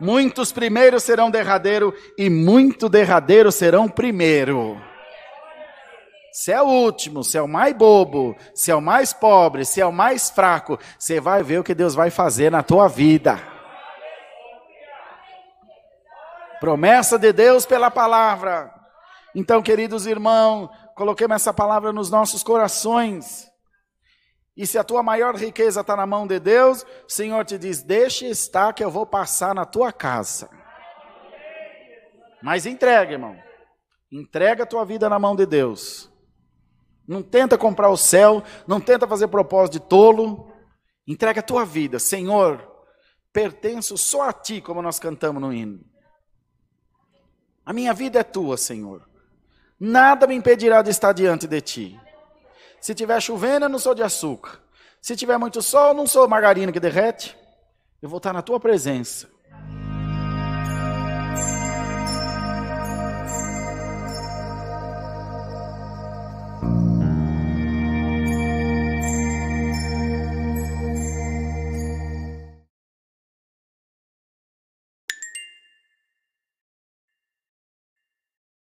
Muitos primeiros serão derradeiro e muito derradeiro serão primeiro. Se é o último, se é o mais bobo, se é o mais pobre, se é o mais fraco, você vai ver o que Deus vai fazer na tua vida. Promessa de Deus pela palavra. Então, queridos irmãos, coloquemos essa palavra nos nossos corações. E se a tua maior riqueza está na mão de Deus, o Senhor te diz: deixe estar que eu vou passar na tua casa. Mas entrega, irmão. Entrega a tua vida na mão de Deus. Não tenta comprar o céu, não tenta fazer propósito de tolo. Entrega a tua vida, Senhor. Pertenço só a ti, como nós cantamos no hino. A minha vida é tua, Senhor. Nada me impedirá de estar diante de ti. Se tiver chovendo, eu não sou de açúcar. Se tiver muito sol, eu não sou margarina que derrete. Eu vou estar na tua presença.